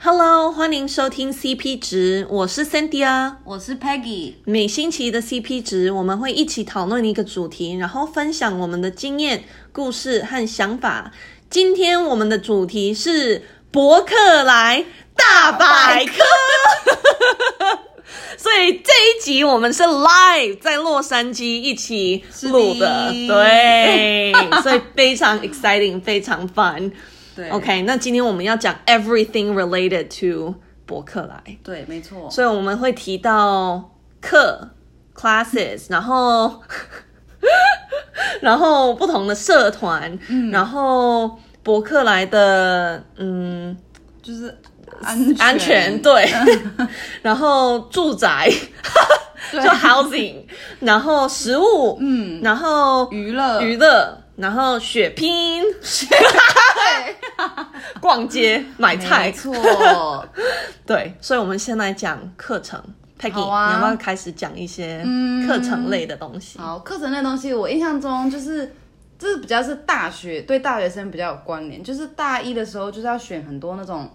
Hello，欢迎收听 CP 值，我是 Cynthia，我是 Peggy。每星期的 CP 值，我们会一起讨论一个主题，然后分享我们的经验、故事和想法。今天我们的主题是博客来大百科，所以这一集我们是 live 在洛杉矶一起录的，的对，所以非常 exciting，非常 fun。对，OK，那今天我们要讲 everything related to 博客来。对，没错。所以我们会提到课 classes，然后 然后不同的社团，嗯、然后博客来的嗯，就是安全。安全。对，然后住宅 就 housing，然后食物，嗯，然后娱乐。娱乐。然后血拼，对，逛街买菜，没错，对，所以我们先来讲课程。Peggy，、啊、你要不要开始讲一些课程类的东西？嗯、好，课程类的东西，我印象中就是，就是比较是大学对大学生比较有关联，就是大一的时候就是要选很多那种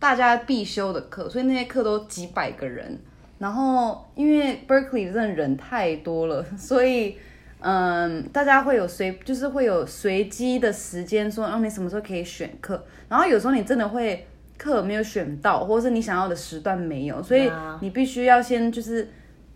大家必修的课，所以那些课都几百个人，然后因为 Berkeley 真的人太多了，所以。嗯，大家会有随，就是会有随机的时间说，哦，你什么时候可以选课？然后有时候你真的会课没有选到，或者是你想要的时段没有，所以你必须要先就是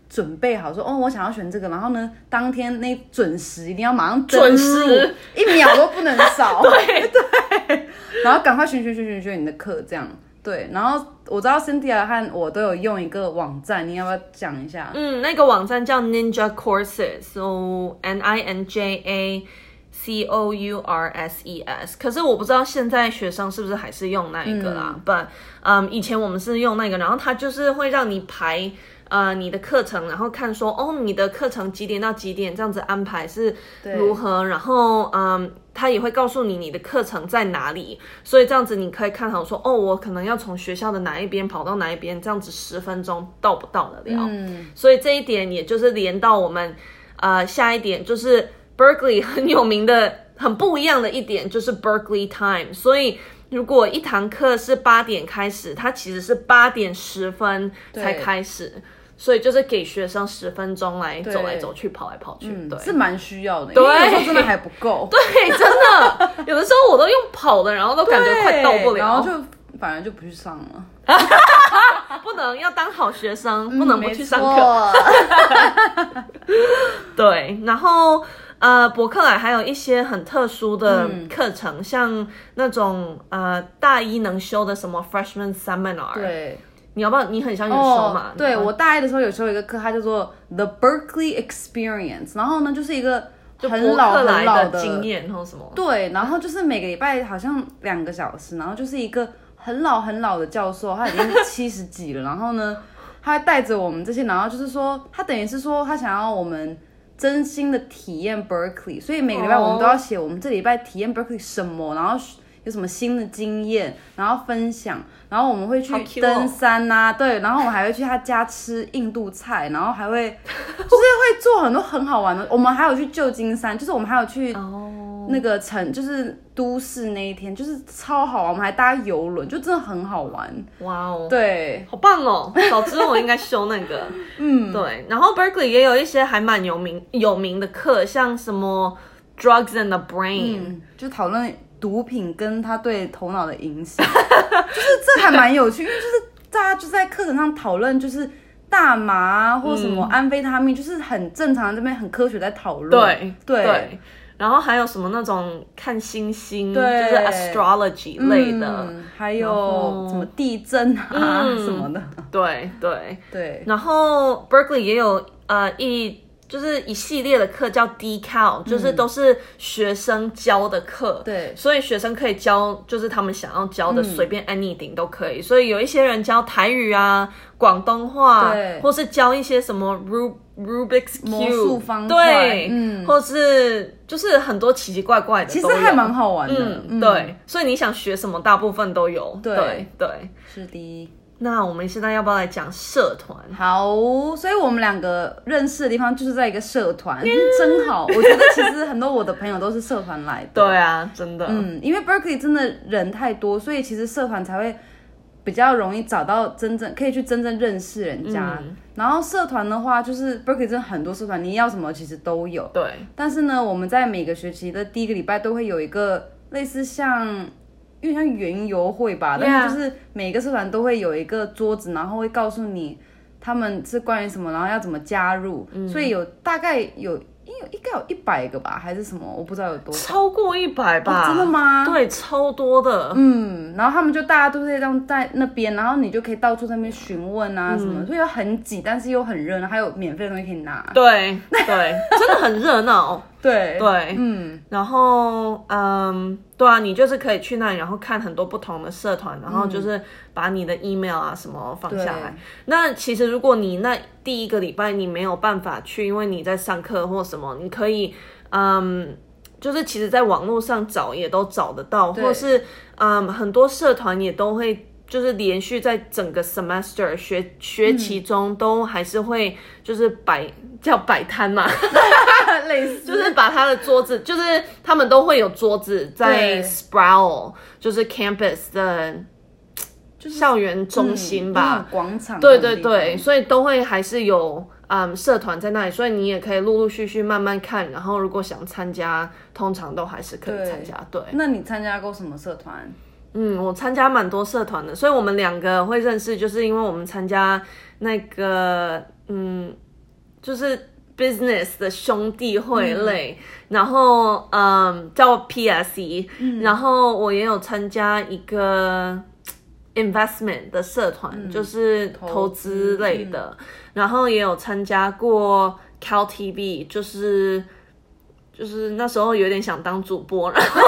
准备好说，哦，我想要选这个，然后呢，当天那准时一定要马上准时，一秒都不能少，对 对，然后赶快选选选选选你的课，这样。对，然后我知道 Cynthia 和我都有用一个网站，你要不要讲一下？嗯，那个网站叫 Ninja Courses，so N I N J A C O U R S E S。可是我不知道现在学生是不是还是用那一个啦。嗯、But，嗯，以前我们是用那个，然后它就是会让你排。呃，你的课程，然后看说，哦，你的课程几点到几点这样子安排是如何？然后，嗯，他也会告诉你你的课程在哪里，所以这样子你可以看好说，哦，我可能要从学校的哪一边跑到哪一边，这样子十分钟到不到得了？嗯，所以这一点也就是连到我们，呃，下一点就是 Berkeley 很有名的、很不一样的一点就是 Berkeley Time，所以如果一堂课是八点开始，它其实是八点十分才开始。所以就是给学生十分钟来走来走去，跑来跑去，对，是蛮需要的。对，有时候真的还不够。对，真的，有的时候我都用跑的，然后都感觉快到不了，然后就反而就不去上了。不能要当好学生，不能不去上课。对，然后呃，博客来还有一些很特殊的课程，像那种呃大一能修的什么 Freshman Seminar。对。你要不要？你很想有修嘛？Oh, 对，我大一的时候有修一个课，它叫做 The Berkeley Experience。然后呢，就是一个很老很老的经验然后什么。对，然后就是每个礼拜好像两个小时，然后就是一个很老很老的教授，他已经 七十几了。然后呢，他带着我们这些，然后就是说，他等于是说，他想要我们真心的体验 Berkeley。所以每个礼拜我们都要写我们这礼拜体验 Berkeley 什么，然后。有什么新的经验，然后分享，然后我们会去登山呐、啊，对，然后我们还会去他家吃印度菜，然后还会 就是会做很多很好玩的。我们还有去旧金山，就是我们还有去那个城，就是都市那一天，就是超好玩。我们还搭游轮，就真的很好玩。哇哦，对，好棒哦！早知道我应该修那个。嗯，对。然后 Berkeley 也有一些还蛮有名有名的课，像什么 Drugs and the Brain，、嗯、就讨论。毒品跟他对头脑的影响，就是这还蛮有趣，因为就是大家就在课程上讨论，就是大麻或什么安非他命，就是很正常，这边很科学在讨论。对对，然后还有什么那种看星星，就是 astrology 类的，还有什么地震啊什么的。对对对，然后 Berkeley 也有呃一。就是一系列的课叫 Decal，就是都是学生教的课，对，所以学生可以教，就是他们想要教的，随便 anything 都可以。所以有一些人教台语啊、广东话，对，或是教一些什么 Rub 方块，对，嗯，或是就是很多奇奇怪怪的，其实还蛮好玩的，嗯，对。所以你想学什么，大部分都有，对对，是的。那我们现在要不要来讲社团？好，所以我们两个认识的地方就是在一个社团，真好。我觉得其实很多我的朋友都是社团来的。对啊，真的。嗯，因为 Berkeley 真的人太多，所以其实社团才会比较容易找到真正可以去真正认识人家。嗯、然后社团的话，就是 Berkeley 真的很多社团，你要什么其实都有。对。但是呢，我们在每个学期的第一个礼拜都会有一个类似像，有点像园游会吧，但是就是每个社团都会有一个桌子，然后会告诉你他们是关于什么，然后要怎么加入。嗯、所以有大概有。应应该有一百个吧，还是什么？我不知道有多少。超过一百吧？哦？真的吗？对，超多的。嗯，然后他们就大家都是这样在那边，然后你就可以到处在那边询问啊什么，嗯、所以又很挤，但是又很热闹，还有免费的东西可以拿。对对，真的很热闹。对。对，嗯，然后嗯，对啊，你就是可以去那里，然后看很多不同的社团，然后就是把你的 email 啊什么放下来。那其实如果你那第一个礼拜你没有办法去，因为你在上课或什么，你可以嗯，就是其实在网络上找也都找得到，或是嗯，很多社团也都会。就是连续在整个 semester 学学期中都还是会就是摆叫摆摊嘛，类似就是把他的桌子，就是他们都会有桌子在 Sproul，就是 campus 的，就是校园中心吧，广场。对对对，所以都会还是有嗯社团在那里，所以你也可以陆陆续续慢慢看，然后如果想参加，通常都还是可以参加。对，那你参加过什么社团？嗯，我参加蛮多社团的，所以我们两个会认识，就是因为我们参加那个，嗯，就是 business 的兄弟会类，嗯、然后嗯叫 PSE，、嗯、然后我也有参加一个 investment 的社团，嗯、就是投资类的，嗯、然后也有参加过 Cal TV，就是就是那时候有点想当主播，然后。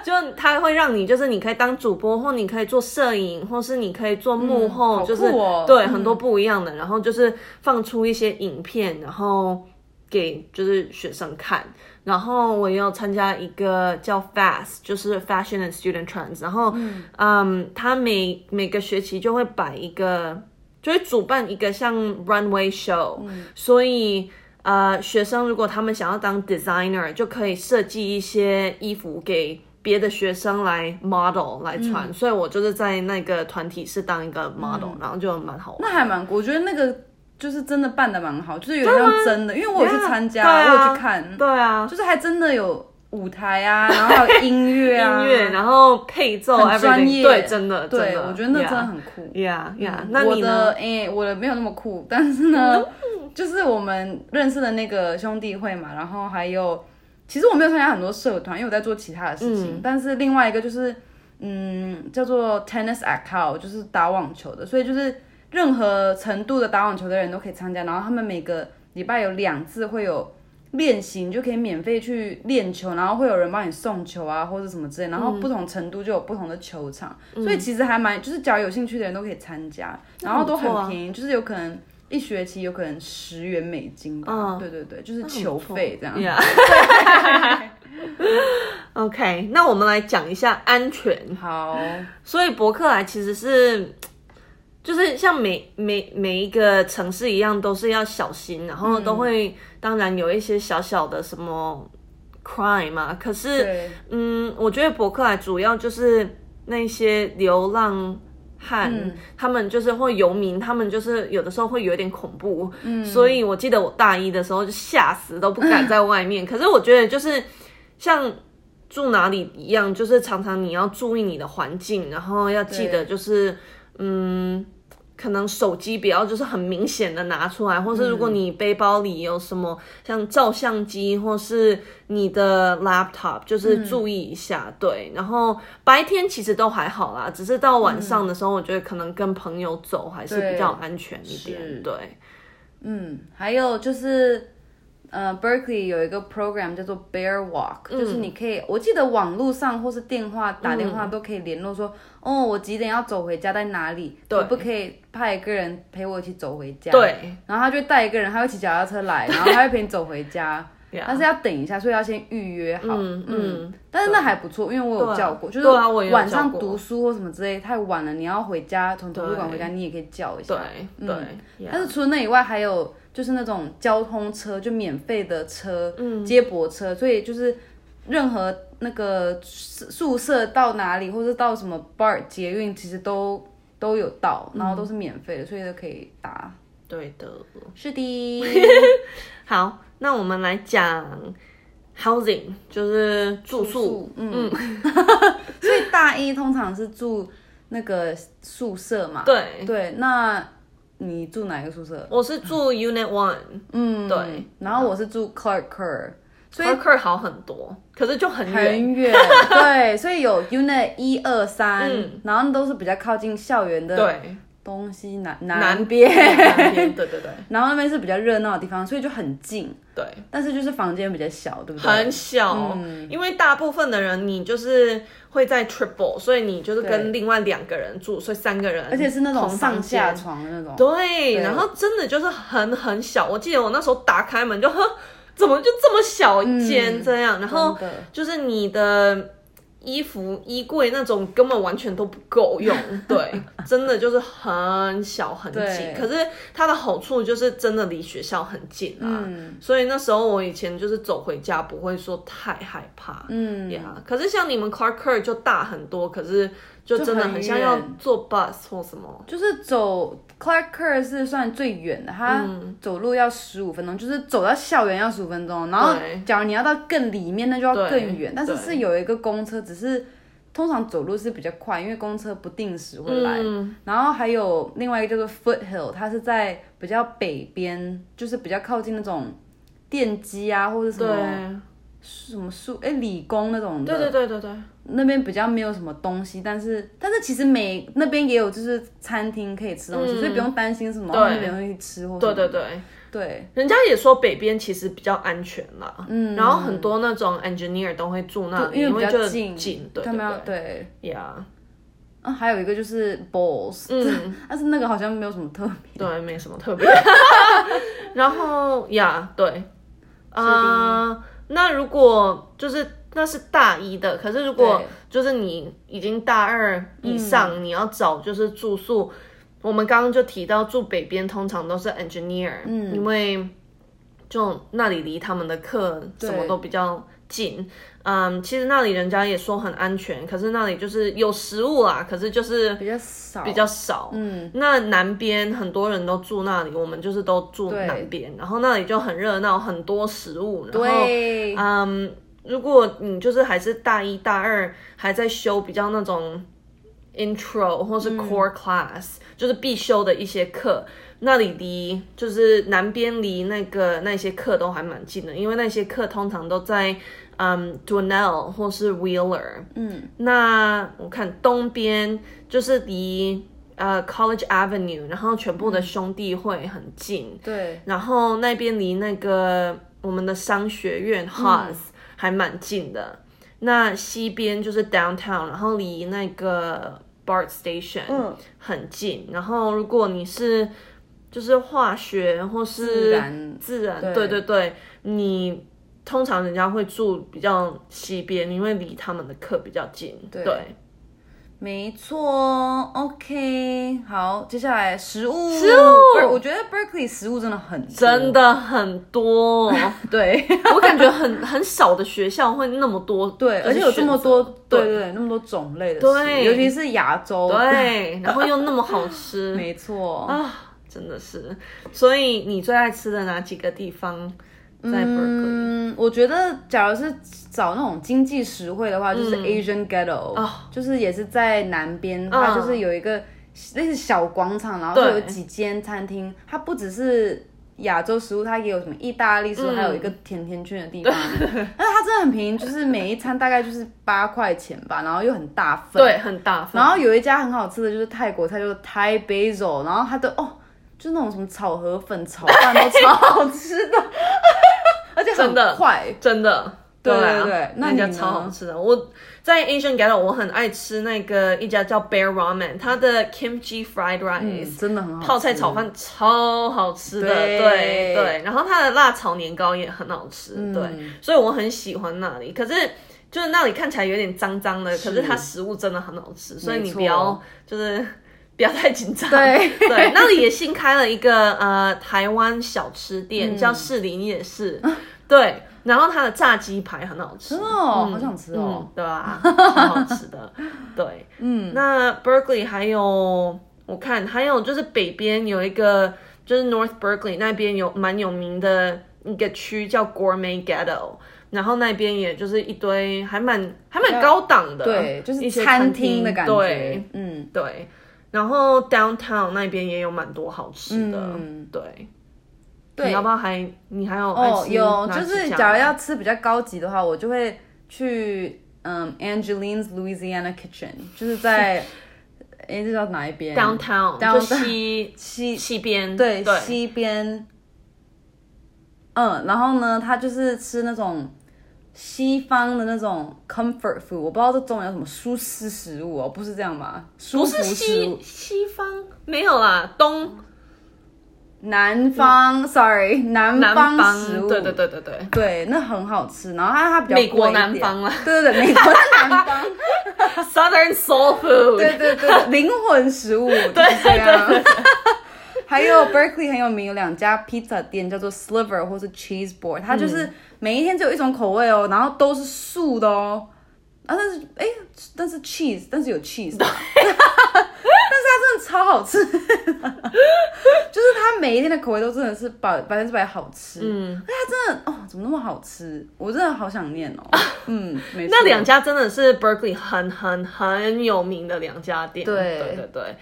就他会让你，就是你可以当主播，或你可以做摄影，或是你可以做幕后，嗯、就是、哦、对、嗯、很多不一样的。然后就是放出一些影片，然后给就是学生看。然后我也有参加一个叫 FAST，就是 Fashion and Student Trends。然后嗯，嗯，他每每个学期就会摆一个，就会主办一个像 Runway Show、嗯。所以呃，学生如果他们想要当 designer，就可以设计一些衣服给。别的学生来 model 来穿，嗯、所以我就是在那个团体是当一个 model，、嗯、然后就蛮好玩。那还蛮，我觉得那个就是真的办的蛮好，就是有点像真的，因为我有去参加，啊、我有去看，对啊，就是还真的有舞台啊，然后还有音乐啊，音乐，然后配奏，很专业，对，真的，对，我觉得那真的很酷，yeah yeah。嗯、那你的，哎、欸，我的没有那么酷，但是呢，嗯、就是我们认识的那个兄弟会嘛，然后还有。其实我没有参加很多社团，因为我在做其他的事情。嗯、但是另外一个就是，嗯，叫做 Tennis Account，就是打网球的。所以就是任何程度的打网球的人都可以参加。然后他们每个礼拜有两次会有练习，你就可以免费去练球。然后会有人帮你送球啊，或者什么之类。然后不同程度就有不同的球场。嗯、所以其实还蛮，就是只要有兴趣的人都可以参加。然后都很便宜，就是有可能。一学期有可能十元美金吧，嗯、对对对，就是球费这样。Yeah. OK，那我们来讲一下安全。好，所以伯克莱其实是，就是像每每每一个城市一样，都是要小心，然后都会，嗯、当然有一些小小的什么 crime 嘛。可是，嗯，我觉得伯克莱主要就是那些流浪。汉，嗯、他们就是会游民，他们就是有的时候会有点恐怖，嗯，所以我记得我大一的时候就吓死都不敢在外面。嗯、可是我觉得就是像住哪里一样，就是常常你要注意你的环境，然后要记得就是嗯。可能手机不要就是很明显的拿出来，或是如果你背包里有什么像照相机或是你的 laptop，就是注意一下，嗯、对。然后白天其实都还好啦，只是到晚上的时候，我觉得可能跟朋友走还是比较安全一点，对。对嗯，还有就是。呃，Berkeley 有一个 program 叫做 Bear Walk，、嗯、就是你可以，我记得网络上或是电话打电话都可以联络说，嗯、哦，我几点要走回家，在哪里，可不可以派一个人陪我一起走回家？对，然后他就带一个人，他会骑脚踏车来，然后他会陪你走回家，但是要等一下，所以要先预约好。嗯嗯，嗯。但是那还不错，因为我有叫过，啊、就是晚上读书或什么之类太晚了，你要回家从图书馆回家，你也可以叫一下。对对，嗯、但是除了那以外，还有。就是那种交通车，就免费的车，嗯，接驳车，所以就是任何那个宿舍到哪里，或者到什么 BART 捷运，其实都都有到，然后都是免费的，所以都可以搭。对的，是的。好，那我们来讲 housing，就是住宿。住宿嗯，嗯 所以大一通常是住那个宿舍嘛？对对。那你住哪一个宿舍？我是住 Unit One。嗯，对。然后我是住 Clark Kerr。所以 Clark Kerr 好很多，可是就很远。很远。对，所以有 Unit 一二三，然后都是比较靠近校园的。对。东西南南边，南边，对对对，然后那边是比较热闹的地方，所以就很近，对。但是就是房间比较小，对不对？很小，嗯、因为大部分的人你就是会在 triple，所以你就是跟另外两个人住，所以三个人，而且是那种上下床的那种。对，对然后真的就是很很小，我记得我那时候打开门就呵，怎么就这么小一间这样？嗯、然后就是你的。衣服衣柜那种根本完全都不够用，对，真的就是很小很紧。可是它的好处就是真的离学校很近啊，嗯、所以那时候我以前就是走回家不会说太害怕，嗯呀。可是像你们 Clark Kerr 就大很多，可是就真的很像要坐 bus 或什么，就，是走。Clark Kerr 是算最远的，他走路要十五分钟，嗯、就是走到校园要十五分钟。然后，假如你要到更里面，那就要更远。但是是有一个公车，只是通常走路是比较快，因为公车不定时会来。嗯、然后还有另外一个叫做 Foothill，它是在比较北边，就是比较靠近那种电机啊或者什么。什么树？哎，理工那种的。对对对对对。那边比较没有什么东西，但是但是其实每那边也有就是餐厅可以吃东西，所以不用担心什么那边东西吃或。对对对对。人家也说北边其实比较安全啦。嗯。然后很多那种 engineer 都会住那里，因为比较近。近，对对对。Yeah。啊，还有一个就是 Balls，嗯，但是那个好像没有什么特别。对，没什么特别。然后呀，对，啊。那如果就是那是大一的，可是如果就是你已经大二以上，对你要找就是住宿，嗯、我们刚刚就提到住北边通常都是 engineer，嗯，因为就那里离他们的课什么都比较近，对。嗯，其实那里人家也说很安全，可是那里就是有食物啊，可是就是比较少，比较少，嗯，那南边很多人都住那里，我们就是都住南边，然后那里就很热闹，很多食物，然后，嗯，如果你就是还是大一大二还在修比较那种 intro 或是 core class，嗯，就是必修的一些课。那里离就是南边离那个那些课都还蛮近的，因为那些课通常都在嗯 Donnell 或是 Wheeler。嗯，那我看东边就是离呃 College Avenue，然后全部的兄弟会很近。对、嗯，然后那边离那个我们的商学院嗯、还蛮近的。那西边就是 Downtown，然后离那个 BART Station 很近。嗯、然后如果你是就是化学或是自然，自然，对对对，你通常人家会住比较西边，因为离他们的课比较近。对，对没错。OK，好，接下来食物，食物，我觉得 Berkeley 食物真的很多。真的很多。对，我感觉很很少的学校会那么多，对，而且有这么多，对对。对，那么多种类的，对，尤其是亚洲，对，然后又那么好吃，没错。啊。真的是，所以你最爱吃的哪几个地方在 Berkeley？嗯，我觉得假如是找那种经济实惠的话，就是 Asian Ghetto，、嗯、就是也是在南边，嗯、它就是有一个类似小广场，然后就有几间餐厅，它不只是亚洲食物，它也有什么意大利食物，嗯、还有一个甜甜圈的地方。但是它真的很便宜，就是每一餐大概就是八块钱吧，然后又很大份，对，很大份。然后有一家很好吃的就是泰国菜，就是 Thai Basil，然后它的哦。就那种什么炒河粉、炒饭都超好吃的，而且很快，真的，对对对，那家超好吃的。我在 Asian Ghetto，我很爱吃那个一家叫 Bear Ramen，它的 Kimchi Fried Rice 真的很好吃，泡菜炒饭超好吃的，对。对。然后它的辣炒年糕也很好吃，对，所以我很喜欢那里。可是就是那里看起来有点脏脏的，可是它食物真的很好吃，所以你不要就是。不要太紧张。对。对，那里也新开了一个呃台湾小吃店，叫士林夜市。对，然后它的炸鸡排很好吃。哦，好想吃哦，对吧？很好吃的。对，嗯，那 Berkeley 还有我看还有就是北边有一个，就是 North Berkeley 那边有蛮有名的一个区叫 Gourmet Ghetto，然后那边也就是一堆还蛮还蛮高档的，对，就是一些餐厅。的感觉，对，嗯，对。然后 Downtown 那边也有蛮多好吃的，嗯，对。对，你要不要还你还有哦？有，就是假如要吃比较高级的话，我就会去嗯 Angeline's Louisiana Kitchen，就是在。哎，这叫哪一边？Downtown，就西 西西边，对，西边。嗯，然后呢，他就是吃那种西方的那种 comfort food，我不知道这中文叫什么，舒适食物哦，不是这样吧？不是西西方，没有啦，东。南方，sorry，南方食物，对对对对对，对，那很好吃。然后它它比较美国南方了，对对对，美国南方，Southern Soul Food，对对对，灵魂食物，对这样。还有 Berkeley 很有名，有两家披萨店叫做 Sliver 或是 Cheese Board，它就是每一天只有一种口味哦，然后都是素的哦。啊，但是哎，但是 cheese，但是有 cheese 但是它真的。超好吃，就是它每一天的口味都真的是百百分之百好吃。嗯，哎，它真的哦，怎么那么好吃？我真的好想念哦。嗯，没错。那两家真的是 Berkeley 很很很有名的两家店。对对对对。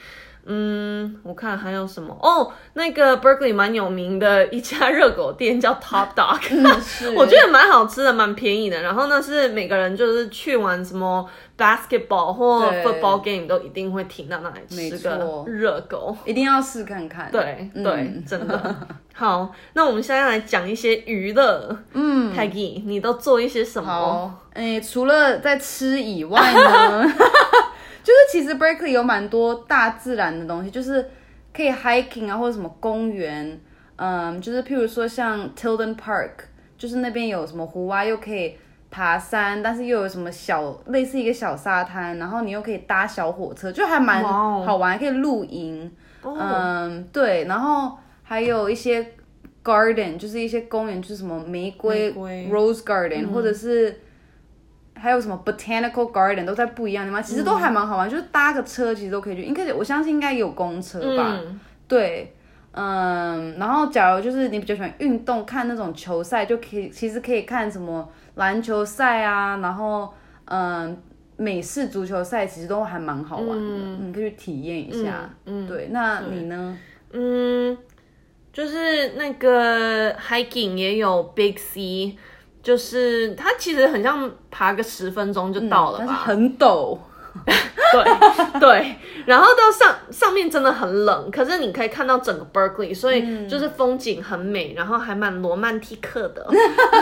嗯，我看还有什么哦？那个 Berkeley 蛮有名的一家热狗店叫 Top Dog，嗯、我觉得蛮好吃的，蛮便宜的。然后呢是每个人就是去玩什么 basketball 或 football game 都一定会停到那里吃个热狗，一定要试看看。对对，嗯、真的。好，那我们现在来讲一些娱乐。嗯，Peggy，你都做一些什么？好，哎，除了在吃以外呢？就是其实 Berkeley 有蛮多大自然的东西，就是可以 hiking 啊，或者什么公园，嗯，就是譬如说像 Tilden Park，就是那边有什么湖啊，又可以爬山，但是又有什么小类似一个小沙滩，然后你又可以搭小火车，就还蛮好玩.可以露营，嗯，对，然后还有一些 garden，就是一些公园，就是什么玫瑰，玫瑰 Rose Garden，嗯，或者是。还有什么 Botanical Garden 都在不一样的地方，其实都还蛮好玩，嗯、就是搭个车其实都可以去。应该我相信应该有公车吧？嗯、对，嗯，然后假如就是你比较喜欢运动，看那种球赛，就可以其实可以看什么篮球赛啊，然后嗯，美式足球赛其实都还蛮好玩的，嗯、你可以去体验一下。嗯，对，那你呢？嗯，就是那个 hiking 也有 Big C。就是它其实很像爬个十分钟就到了吧，嗯、很陡，对对，然后到上上面真的很冷，可是你可以看到整个 Berkeley，所以就是风景很美，然后还蛮罗曼蒂克的。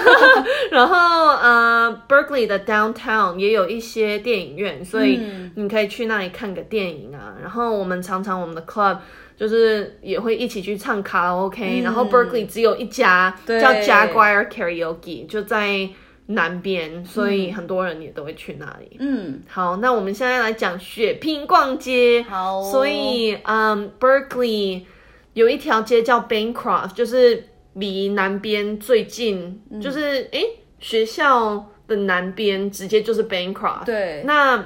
然后呃，Berkeley 的 downtown 也有一些电影院，所以你可以去那里看个电影啊。然后我们常常我们的 club。就是也会一起去唱卡拉 OK，嗯、然后 Berkeley 只有一家叫 Jaguar Karaoke，就在南边，所以很多人也都会去那里。嗯，好，那我们现在来讲血拼逛街。好，所以嗯，Berkeley 有一条街叫 Bancroft，就是离南边最近，嗯、就是诶学校的南边直接就是 Bancroft。对，那。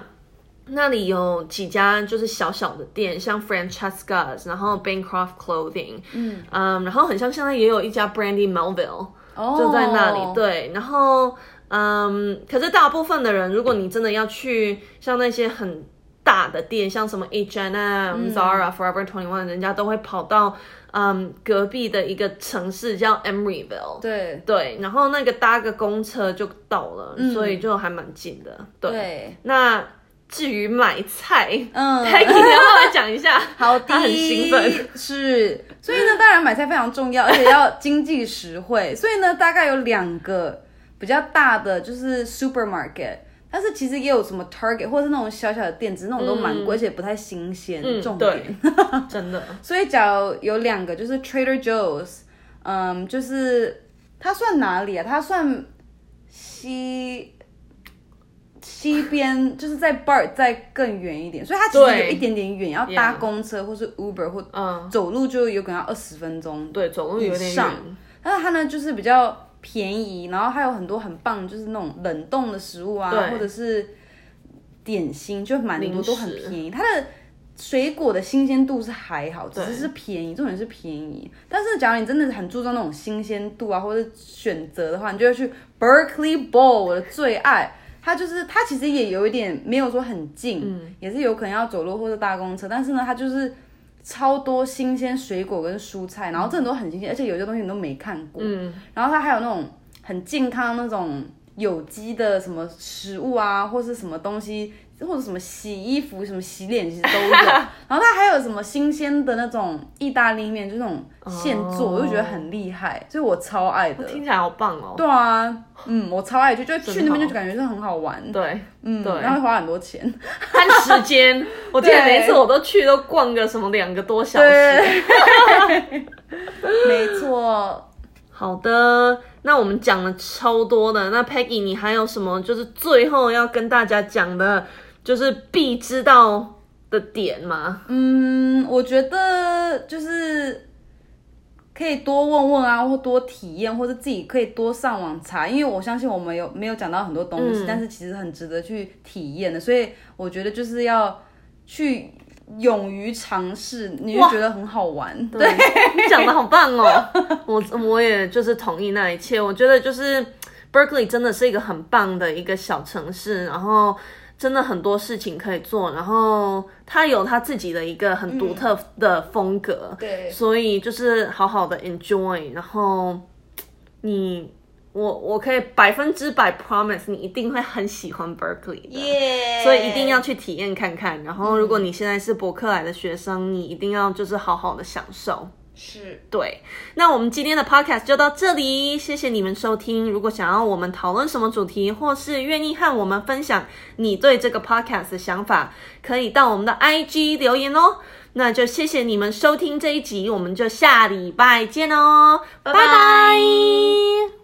那里有几家就是小小的店，像 Francesca's，然后 Bancroft Clothing，嗯，um, 然后很像现在也有一家 Brandy Melville，哦，就在那里，对，然后嗯，um, 可是大部分的人，如果你真的要去像那些很大的店，像什么 H&M、嗯、Zara、Forever Twenty One，人家都会跑到嗯、um, 隔壁的一个城市叫 Emeryville，对。对，然后那个搭个公车就到了，嗯、所以就还蛮近的，对，对。那。至于买菜，嗯，可以然后来讲一下。好的，他很兴奋，是，所以呢，当然买菜非常重要，而且要经济实惠。所以呢，大概有两个比较大的就是 supermarket，但是其实也有什么 Target 或者是那种小小的店子，那种都蛮贵，而且不太新鲜。嗯，重点，真的。所以假如有两个就是 Trader Joe's，嗯，就是它算哪里啊？它算西。西边就是在 BART 再更远一点，所以它其实有一点点远，要搭公车或是 Uber 或走路就有可能要二十分钟。对，走路有点远。但是它呢就是比较便宜，然后还有很多很棒，就是那种冷冻的食物啊，或者是点心，就蛮多都很便宜。它的水果的新鲜度是还好，只是是便宜，重点是便宜。但是假如你真的很注重那种新鲜度啊，或者选择的话，你就要去 Berkeley Bowl，我的最爱。它就是它其实也有一点没有说很近，嗯，也是有可能要走路或者搭公车，但是呢，它就是超多新鲜水果跟蔬菜，然后真的都很新鲜，而且有些东西你都没看过，嗯，然后它还有那种很健康那种有机的什么食物啊，或是什么东西。或者什么洗衣服、什么洗脸，其实都有。然后它还有什么新鲜的那种意大利面，就那种现做，oh. 我就觉得很厉害，所以我超爱的。听起来好棒哦。对啊，嗯，我超爱去，就就去那边就感觉是很好玩。对，嗯，对，然后会花很多钱，看时间。我记得每一次我都去都逛个什么两个多小时。没错。好的，那我们讲了超多的。那 Peggy，你还有什么就是最后要跟大家讲的？就是必知道的点吗？嗯，我觉得就是可以多问问啊，或多体验，或者自己可以多上网查，因为我相信我们有没有讲到很多东西，嗯，但是其实很值得去体验的，所以我觉得就是要去勇于尝试，你就觉得很好玩。对，对你讲的好棒哦，我我也就是同意那一切，我觉得就是 Berkeley 真的是一个很棒的一个小城市，然后。真的很多事情可以做，然后他有他自己的一个很独特的风格，嗯、对，所以就是好好的 enjoy，然后你我我可以百分之百 promise 你一定会很喜欢 Berkeley 的!所以一定要去体验看看。然后如果你现在是伯克莱的学生，你一定要就是好好的享受。是对，那我们今天的 podcast 就到这里，谢谢你们收听。如果想要我们讨论什么主题，或是愿意和我们分享你对这个 podcast 的想法，可以到我们的 IG 留言哦。那就谢谢你们收听这一集，我们就下礼拜见哦，拜拜。